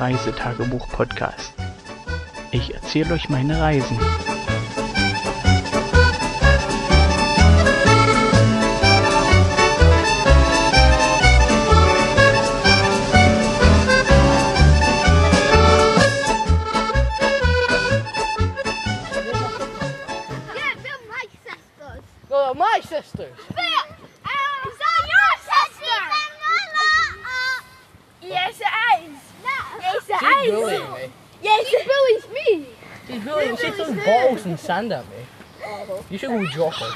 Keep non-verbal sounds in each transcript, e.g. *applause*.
Reisetagebuch-Podcast. Ich erzähle euch meine Reisen. My sisters. Yes, it She's is. bullying me. Yes, it bullies me. She's bullying. She throws bottles and sand at me. You should go drop her.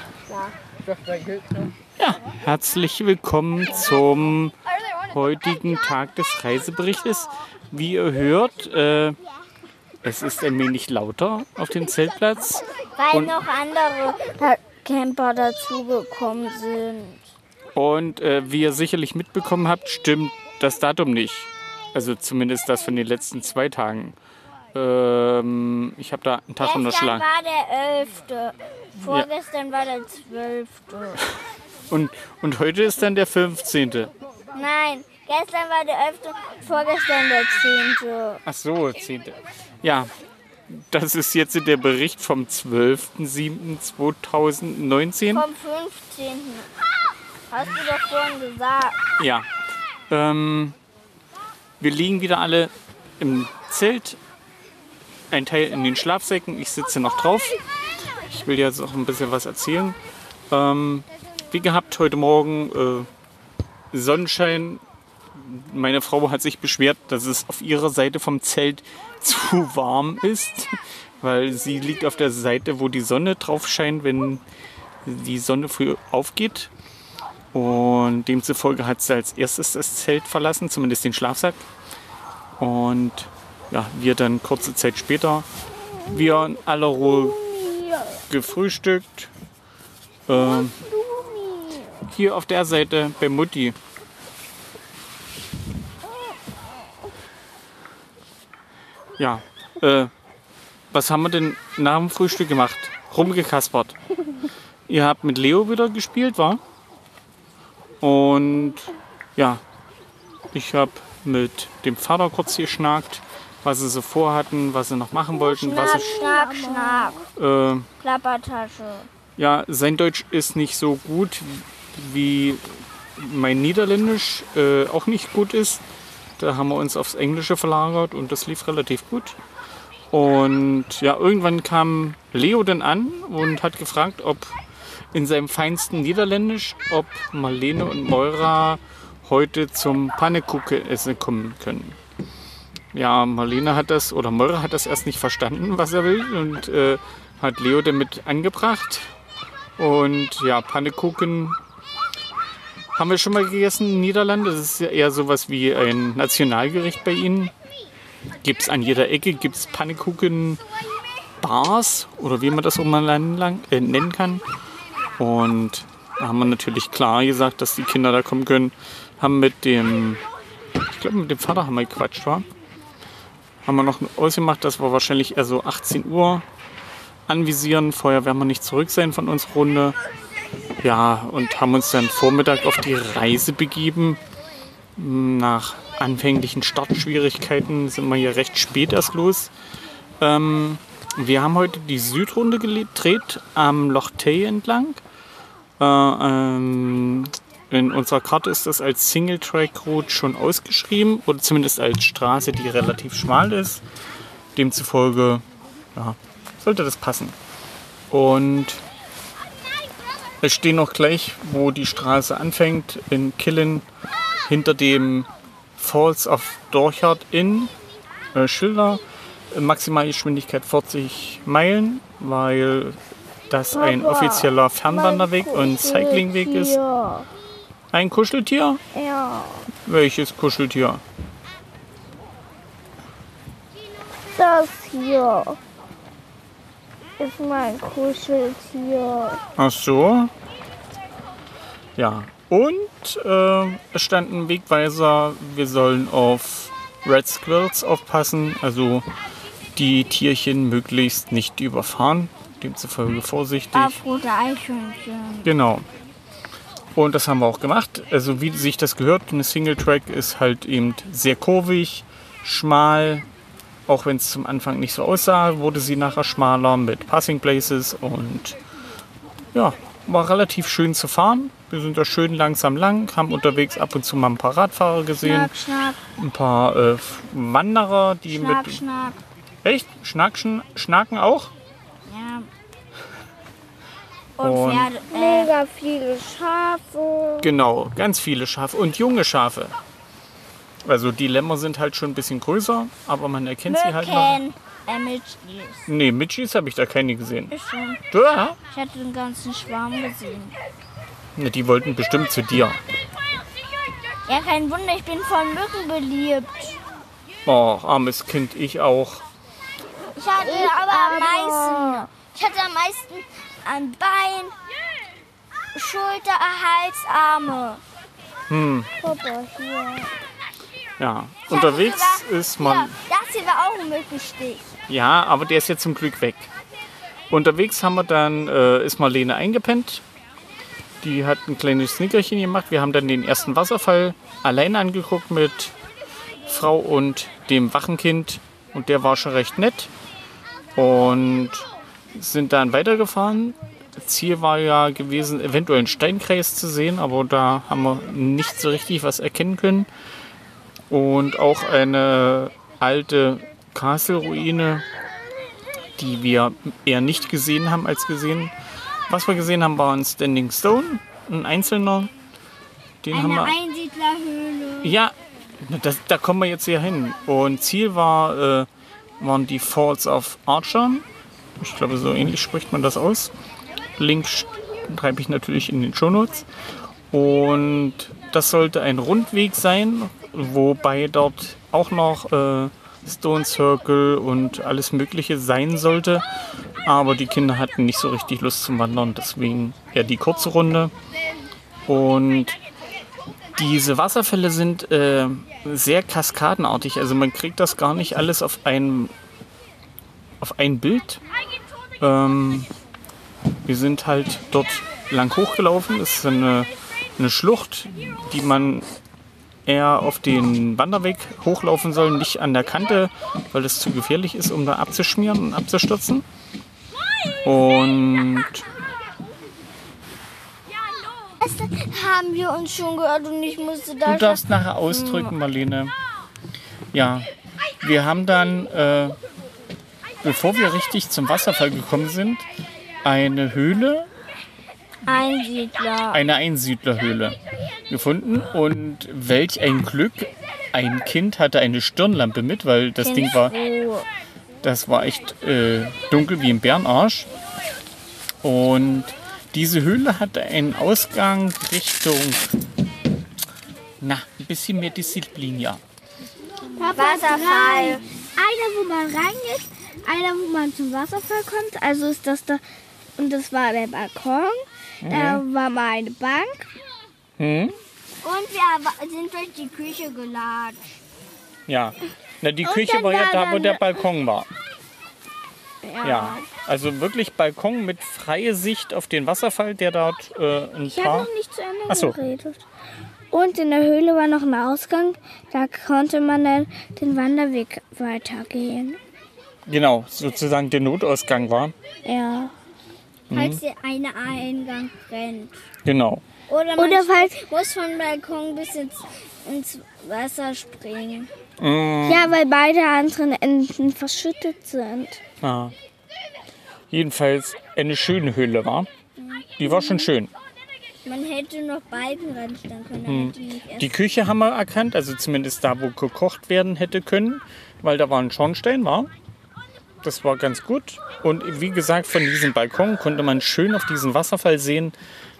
Ja, herzlich willkommen zum heutigen Tag des Reiseberichtes. Wie ihr hört, äh, es ist ein wenig lauter auf dem Zeltplatz. Weil Und- noch andere Camper dazugekommen sind. Und äh, wie ihr sicherlich mitbekommen habt, stimmt das Datum nicht. Also zumindest das von den letzten zwei Tagen. Ähm, ich habe da einen Tag Gestern unterschlagen. war der 11. Vorgestern war der 12. *laughs* Und, und heute ist dann der 15. Nein, gestern war der 11. Vorgestern der 10. Ach so, 10. Ja, das ist jetzt der Bericht vom 12.07.2019. Vom 15. Hast du doch vorhin gesagt. Ja. Ähm, wir liegen wieder alle im Zelt. Ein Teil in den Schlafsäcken. Ich sitze noch drauf. Ich will jetzt auch ein bisschen was erzählen. Ähm, wie gehabt, heute Morgen äh, Sonnenschein. Meine Frau hat sich beschwert, dass es auf ihrer Seite vom Zelt *laughs* zu warm ist, weil sie liegt auf der Seite, wo die Sonne drauf scheint, wenn die Sonne früh aufgeht. Und demzufolge hat sie als erstes das Zelt verlassen, zumindest den Schlafsack. Und ja, wir dann kurze Zeit später, wir in aller Ruhe gefrühstückt. Ähm, hier auf der Seite bei Mutti. Ja, äh, was haben wir denn nach dem Frühstück gemacht? Rumgekaspert. Ihr habt mit Leo wieder gespielt, war? Und ja, ich habe mit dem Vater kurz geschnackt, was sie so vorhatten, was sie noch machen wollten. Was Schnack, sie, schnack, schnack. äh, Klappertasche. ja, sein Deutsch ist nicht so gut, wie mein Niederländisch äh, auch nicht gut ist. Da haben wir uns aufs Englische verlagert und das lief relativ gut. Und ja, irgendwann kam Leo dann an und hat gefragt, ob in seinem feinsten Niederländisch, ob Marlene und Moira heute zum Pannekuchen-Essen kommen können. Ja, Marlene hat das, oder Moira hat das erst nicht verstanden, was er will, und äh, hat Leo damit angebracht. Und ja, Pannekuchen haben wir schon mal gegessen in den Niederlanden. Das ist ja eher sowas wie ein Nationalgericht bei ihnen. Gibt es an jeder Ecke, gibt es Pannekuchen Bars oder wie man das auch mal lang, äh, nennen kann. Und da haben wir natürlich klar gesagt, dass die Kinder da kommen können. Haben mit dem, ich glaube mit dem Vater haben wir gequatscht, war. Haben wir noch ausgemacht, dass wir wahrscheinlich eher so 18 Uhr anvisieren. Vorher werden wir nicht zurück sein von unserer Runde. Ja, und haben uns dann Vormittag auf die Reise begeben. Nach anfänglichen Startschwierigkeiten sind wir hier recht spät erst los. Ähm, wir haben heute die Südrunde gedreht am Loch Tay entlang. Äh, ähm, in unserer Karte ist das als Single Track Route schon ausgeschrieben oder zumindest als Straße, die relativ schmal ist. Demzufolge ja, sollte das passen. Und es stehen auch gleich, wo die Straße anfängt, in Killen hinter dem Falls of Dorchard Inn äh, Schilder. Maximalgeschwindigkeit 40 Meilen, weil das ein offizieller Fernwanderweg und Cyclingweg ist. Ein Kuscheltier? ja. Welches Kuscheltier? Das hier ist mein Kuscheltier. Ach so. Ja. Und äh, es stand ein Wegweiser, wir sollen auf Red Squirrels aufpassen, also die Tierchen möglichst nicht überfahren. Demzufolge vorsichtig. Afrote Eichhörnchen. Genau. Und das haben wir auch gemacht. Also wie sich das gehört, eine Single-Track ist halt eben sehr kurvig, schmal. Auch wenn es zum Anfang nicht so aussah, wurde sie nachher schmaler mit Passing Places und ja, war relativ schön zu fahren. Wir sind da schön langsam lang, haben unterwegs ab und zu mal ein paar Radfahrer gesehen, Schnack, schnack, ein paar äh, Wanderer, die schnack, mit schnack. echt Schnackschen, Schnaken auch. Ja. Und, Und- Pferde. Äh, Mega viele Schafe. Genau, ganz viele Schafe und junge Schafe. Also die Lämmer sind halt schon ein bisschen größer, aber man erkennt sie halt noch. Mücken. Äh, Mitchis. Nee, Mitchis habe ich da keine gesehen. Ich schon. Ja, Ich hatte den ganzen Schwarm gesehen. ne, die wollten bestimmt zu dir. Ja, kein Wunder, ich bin von Mücken beliebt. Oh, armes Kind, ich auch. Ich hatte aber am meisten. Ich hatte am meisten an Bein, Schulter, Hals, Arme. Hm, ja. Unterwegs ist man. Ja, das hier war auch ein Mückenstich. Ja, aber der ist jetzt zum Glück weg. Unterwegs haben wir dann, äh, ist Marlene eingepennt. Die hat ein kleines Snickerchen gemacht. Wir haben dann den ersten Wasserfall allein angeguckt mit Frau und dem Wachenkind. Und der war schon recht nett. Und sind dann weitergefahren. Ziel war ja gewesen, eventuell einen Steinkreis zu sehen, aber da haben wir nicht so richtig was erkennen können. Und auch eine alte Castle-Ruine, die wir eher nicht gesehen haben als gesehen. Was wir gesehen haben, war ein Standing Stone, ein einzelner. Den haben Eine wir. Einsiedlerhöhle. Ja, das, da kommen wir jetzt hier hin. Und Ziel war, äh, waren die Falls of Archer. Ich glaube, so ähnlich spricht man das aus. Link schreibe ich natürlich in den Shownotes. Und das sollte ein Rundweg sein, wobei dort auch noch äh, Stone Circle und alles Mögliche sein sollte. Aber die Kinder hatten nicht so richtig Lust zum Wandern, deswegen ja die kurze Runde. Und diese Wasserfälle sind äh, sehr kaskadenartig. Also man kriegt das gar nicht alles auf ein, auf ein Bild. Ähm, wir sind halt dort lang hochgelaufen. Es ist eine, eine Schlucht, die man eher auf den Wanderweg hochlaufen soll, nicht an der Kante, weil es zu gefährlich ist, um da abzuschmieren und abzustürzen. Und Haben wir uns schon gehört und ich musste da Du darfst nachher ausdrücken, Marlene. Ja, wir haben dann, äh, bevor wir richtig zum Wasserfall gekommen sind, eine Höhle, Einsiedler. eine Einsiedlerhöhle gefunden. Und welch ein Glück, ein Kind hatte eine Stirnlampe mit, weil das Ding war, das war echt äh, dunkel wie ein Bärenarsch. Und diese Höhle hatte einen Ausgang Richtung, na, ein bisschen mehr Disziplin, ja. Wasserfall. Einer, wo man reingeht, einer, wo man zum Wasserfall kommt. Also ist das da. Und das war der Balkon. Da war mal eine Bank. Hm? Und wir sind durch die Küche gelatscht. Ja. Na, die Küche war ja da, wo der Balkon war. Ja. Also wirklich Balkon mit freie Sicht auf den Wasserfall, der dort äh, ein Ich habe paar. noch nicht zu Ende Ach so. geredet. Und in der Höhle war noch ein Ausgang. Da konnte man dann den Wanderweg weitergehen. Genau, sozusagen der Notausgang war. Ja. Falls der eine Eingang brennt. Genau. Oder man Oder falls. muss vom Balkon bis ins, ins Wasser springen. Mm, Ja, weil beide anderen Enden verschüttet sind. ja. Jedenfalls eine schöne Höhle war. Die war schon schön. Man hätte noch Balken ranstellen können, damit die Die Küche haben wir erkannt, also zumindest da, wo gekocht werden hätte können, weil da war ein Schornstein, war. Das war ganz gut. Und wie gesagt, von diesem Balkon konnte man schön auf diesen Wasserfall sehen,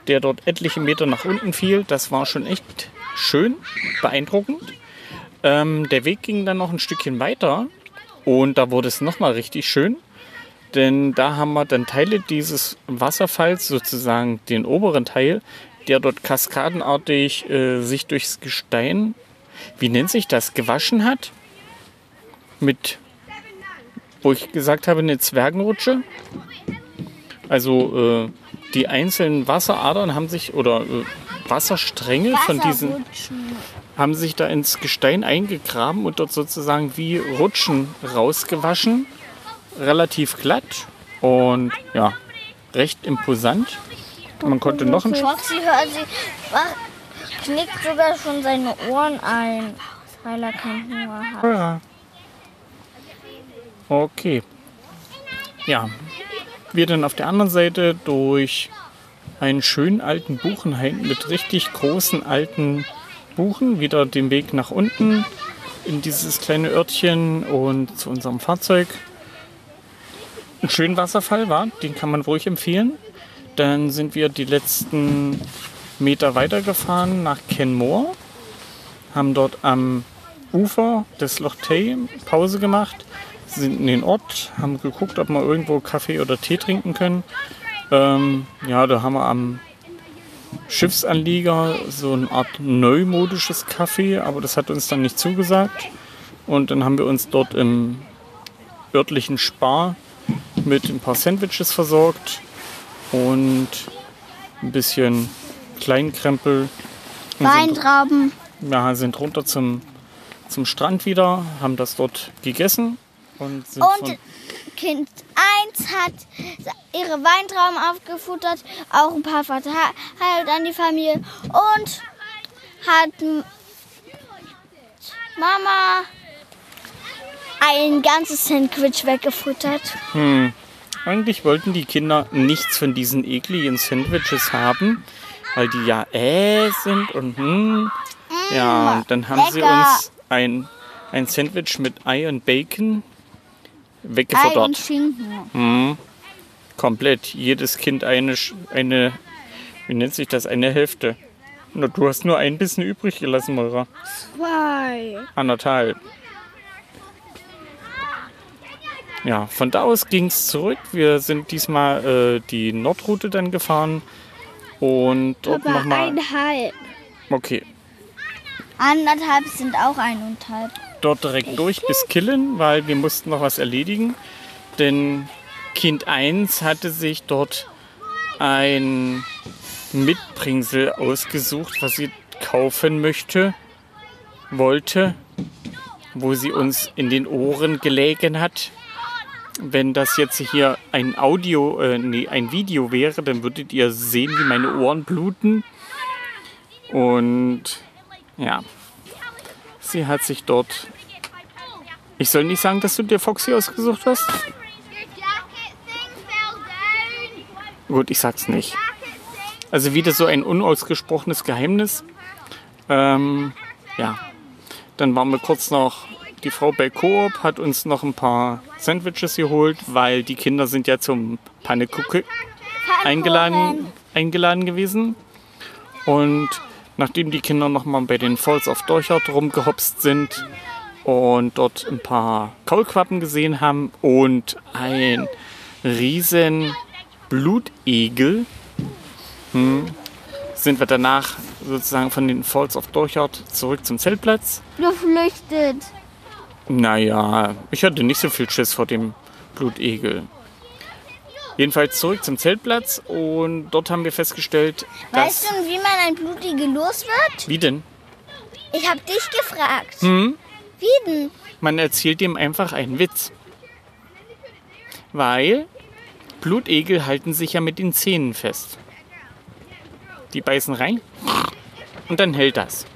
der dort etliche Meter nach unten fiel. Das war schon echt schön, beeindruckend. Ähm, der Weg ging dann noch ein Stückchen weiter und da wurde es nochmal richtig schön. Denn da haben wir dann Teile dieses Wasserfalls, sozusagen den oberen Teil, der dort kaskadenartig äh, sich durchs Gestein, wie nennt sich das, gewaschen hat. Mit, wo ich gesagt habe, eine Zwergenrutsche. Also äh, die einzelnen Wasseradern haben sich, oder äh, Wasserstränge von diesen haben sich da ins Gestein eingegraben und dort sozusagen wie Rutschen rausgewaschen. Relativ glatt und ja, recht imposant. Man konnte noch ein Foxy hört sie, knickt sogar schon seine Ohren ein, weil er kein Hunger hat. Ja. Okay. Ja. Wir dann auf der anderen Seite durch einen schönen alten Buchenhain mit richtig großen alten Buchen wieder den Weg nach unten in dieses kleine Örtchen und zu unserem Fahrzeug. Ein schöner Wasserfall war, den kann man ruhig empfehlen. Dann sind wir die letzten Meter weitergefahren nach Kenmore, haben dort am Ufer des Loch Tay Pause gemacht, sind in den Ort, haben geguckt, ob wir irgendwo Kaffee oder Tee trinken können. Ähm, ja, da haben wir am Schiffsanlieger so eine Art neumodisches Kaffee, aber das hat uns dann nicht zugesagt. Und dann haben wir uns dort im örtlichen Spar mit ein paar Sandwiches versorgt und ein bisschen Kleinkrempel. Und sind Weintrauben. ja, sind runter zum, zum Strand wieder, haben das dort gegessen und sind Und Kind 1 hat ihre Weintrauben aufgefuttert, auch ein paar verteilt an die Familie und hat Mama ein ganzes Sandwich weggefuttert. hm, eigentlich wollten die Kinder nichts von diesen ekligen Sandwiches haben, weil die ja äh sind und hm. Ja, und dann haben sie lecker. uns ein, ein Sandwich mit Ei und Bacon Ei und weggefuttert. Schinken. Hm, komplett. Jedes Kind eine, Sch- eine, wie nennt sich das, eine Hälfte. Na, du hast nur ein bisschen übrig gelassen, Moira. Zwei. Anderthalb. Ja, von da aus ging es zurück. Wir sind diesmal äh, die Nordroute dann gefahren. Und dort Aber nochmal. einhalb. Okay, Anderthalb sind auch eineinhalb. dort direkt durch bis Killen, weil wir mussten noch was erledigen. Denn Kind 1 hatte sich dort ein Mitbringsel ausgesucht, was sie kaufen möchte, wollte, wo sie uns in den Ohren gelegen hat. Wenn das jetzt hier ein Audio, äh, nee, ein Video wäre, dann würdet ihr sehen, wie meine Ohren bluten. Und ja, sie hat sich dort. Ich soll nicht sagen, dass du dir Foxy ausgesucht hast. Gut, ich sag's nicht. Also wieder so ein unausgesprochenes Geheimnis. Ähm, ja. Dann waren wir kurz noch, die Frau bei Coop hat uns noch ein paar Sandwiches geholt, weil die Kinder sind ja zum Pannekuchen eingeladen, eingeladen gewesen. Und nachdem die Kinder nochmal bei den Falls of Dorchard rumgehopst sind und dort ein paar Kaulquappen gesehen haben und ein riesen Blutegel, hm, sind wir danach sozusagen von den Falls of Dorchard zurück zum Zeltplatz. Geflüchtet. Naja, ich hatte nicht so viel Schiss vor dem Blutegel. Jedenfalls zurück zum Zeltplatz und dort haben wir festgestellt, dass... Weißt du, wie man ein Blutige los wird? Wie denn? Ich habe dich gefragt. Hm? Wie denn? Man erzählt ihm einfach einen Witz. Weil Blutegel halten sich ja mit den Zähnen fest. Die beißen rein und dann hält das.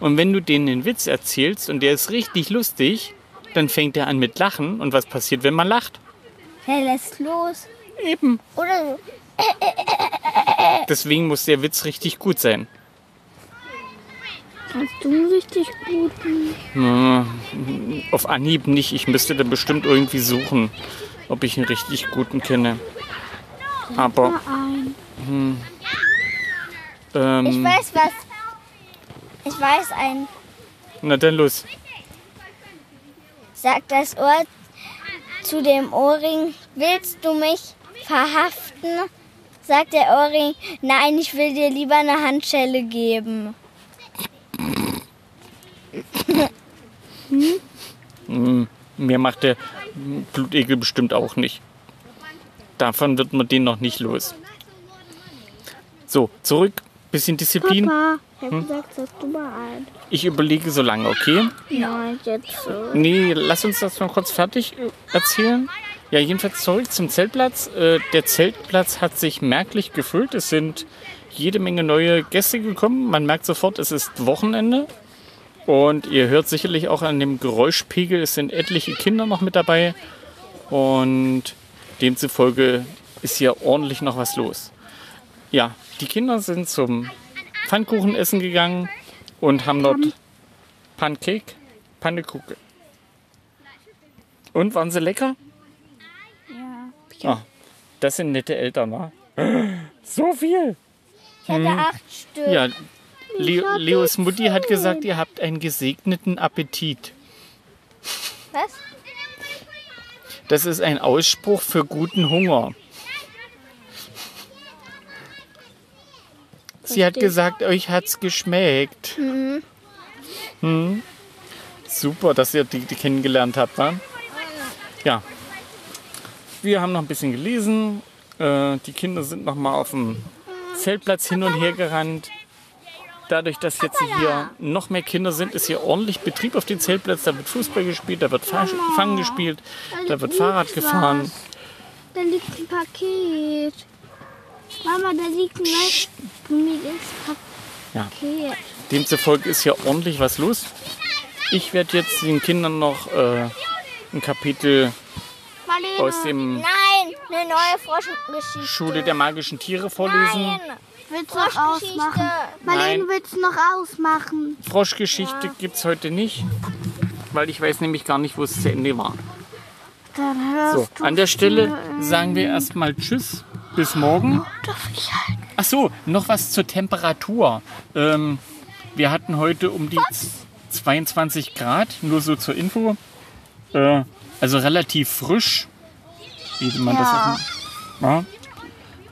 Und wenn du denen einen Witz erzählst und der ist richtig lustig, dann fängt er an mit Lachen. Und was passiert, wenn man lacht? Er lässt los. Eben. Oder so. Deswegen muss der Witz richtig gut sein. Hast du einen richtig guten? Hm, Auf Anhieb nicht. Ich müsste da bestimmt irgendwie suchen, ob ich einen richtig guten kenne. Aber. Ich ähm, weiß was. Ich weiß ein. na dann los. Sagt das Ohr zu dem Ohrring, willst du mich verhaften? Sagt der Ohrring, nein, ich will dir lieber eine Handschelle geben. Mir macht der Blutegel bestimmt auch nicht. Davon wird man den noch nicht los. So, zurück Bisschen Disziplin. Papa, ich habe gesagt, sag du mal ein. Ich überlege so lange, okay? Nein, jetzt so. Nee, lass uns das noch kurz fertig äh, erzählen. Ja, jedenfalls zurück zum Zeltplatz. Äh, der Zeltplatz hat sich merklich gefüllt. Es sind jede Menge neue Gäste gekommen. Man merkt sofort, es ist Wochenende. Und ihr hört sicherlich auch an dem Geräuschpegel, es sind etliche Kinder noch mit dabei. Und demzufolge ist hier ordentlich noch was los. Ja, die Kinder sind zum Pfannkuchenessen gegangen und haben dort Pancake, Pannekuchen. Und waren sie lecker? Ja. Ah, das sind nette Eltern, wa? *gasps* So viel! Ich hatte acht Stück. Ja, Leo, Leos Mutti hat gesagt, ihr habt einen gesegneten Appetit. Was? Das ist ein Ausspruch für guten Hunger. Sie hat gesagt, euch hat's geschmeckt. Mhm. Super, dass ihr die, die kennengelernt habt, wa? Ja. Wir haben noch ein bisschen gelesen. Äh, die Kinder sind noch mal auf dem Zeltplatz hin und her gerannt. Dadurch, dass jetzt hier noch mehr Kinder sind, ist hier ordentlich Betrieb auf dem Zeltplatz. Da wird Fußball gespielt, da wird Fa- Fangen gespielt, da wird Fahrrad gefahren. Da liegt ein Paket. Mama, da liegt ein Ja. Demzufolge ist hier ordentlich was los. Ich werde jetzt den Kindern noch äh, ein Kapitel Marlene, aus dem Nein, eine neue Froschgeschichte. Schule der magischen Tiere vorlesen. Nein, willst du noch ausmachen? Marlene, Nein. willst du noch ausmachen? Froschgeschichte gibt's heute nicht, weil ich weiß nämlich gar nicht, wo es zu Ende war. Dann hörst So, du an der Stelle sagen wir erstmal Tschüss, bis morgen. Ach so, noch was zur Temperatur. Ähm, wir hatten heute um die z- 22 Grad, nur so zur Info. Äh, also relativ frisch, wie man das auch ja.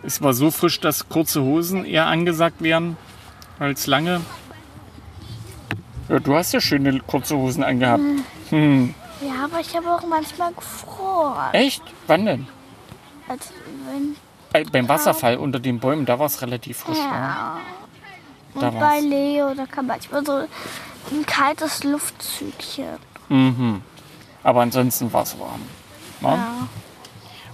Es war so frisch, dass kurze Hosen eher angesagt wären als lange. Ja, du hast ja schöne kurze Hosen angehabt. Hm. Ja, aber ich habe auch manchmal gefroren. Echt? Wann denn? Als wenn, Beim Wasserfall unter den Bäumen, da war es relativ frisch. Ja. ja. Da Und bei war's. Leo, da kam manchmal so ein kaltes Luftzügchen. Mhm. Aber ansonsten war es warm. Ja? Ja.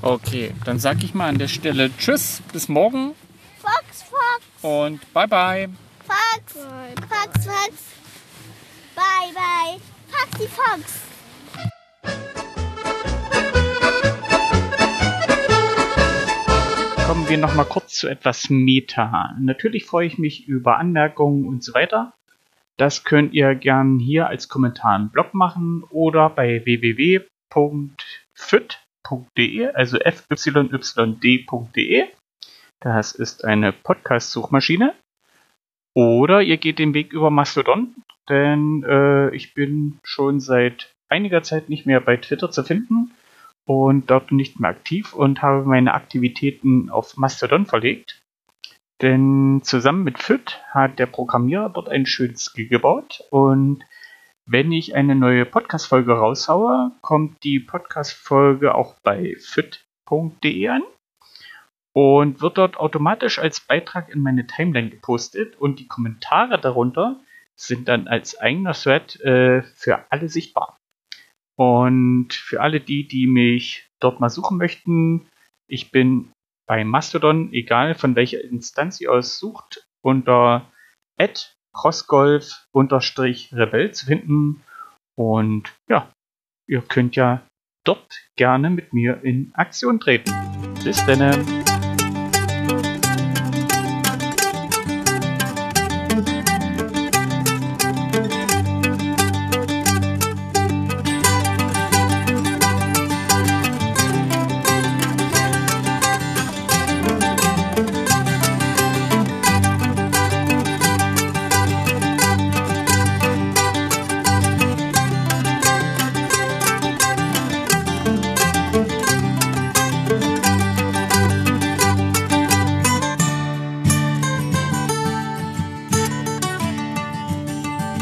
Okay, dann sag ich mal an der Stelle Tschüss, bis morgen Fox, Fox, und bye bye. Fox, Fox, Fox. Bye, bye. Foxy Fox. Kommen wir noch mal kurz zu etwas Meta. Natürlich freue ich mich über Anmerkungen und so weiter. Das könnt ihr gern hier als Kommentar im Blog machen oder bei www.fit.de, also fyyd.de. Das ist eine Podcast-Suchmaschine. Oder ihr geht den Weg über Mastodon, denn äh, ich bin schon seit einiger Zeit nicht mehr bei Twitter zu finden und dort nicht mehr aktiv und habe meine Aktivitäten auf Mastodon verlegt. Denn zusammen mit Fit hat der Programmierer dort ein schönes Skill gebaut und wenn ich eine neue Podcast-Folge raushaue, kommt die Podcast-Folge auch bei fit.de an und wird dort automatisch als Beitrag in meine Timeline gepostet und die Kommentare darunter sind dann als eigener Thread äh, für alle sichtbar. Und für alle die, die mich dort mal suchen möchten, ich bin bei Mastodon, egal von welcher Instanz ihr aus sucht, unter crossgolf-rebell zu finden. Und ja, ihr könnt ja dort gerne mit mir in Aktion treten. Bis dann.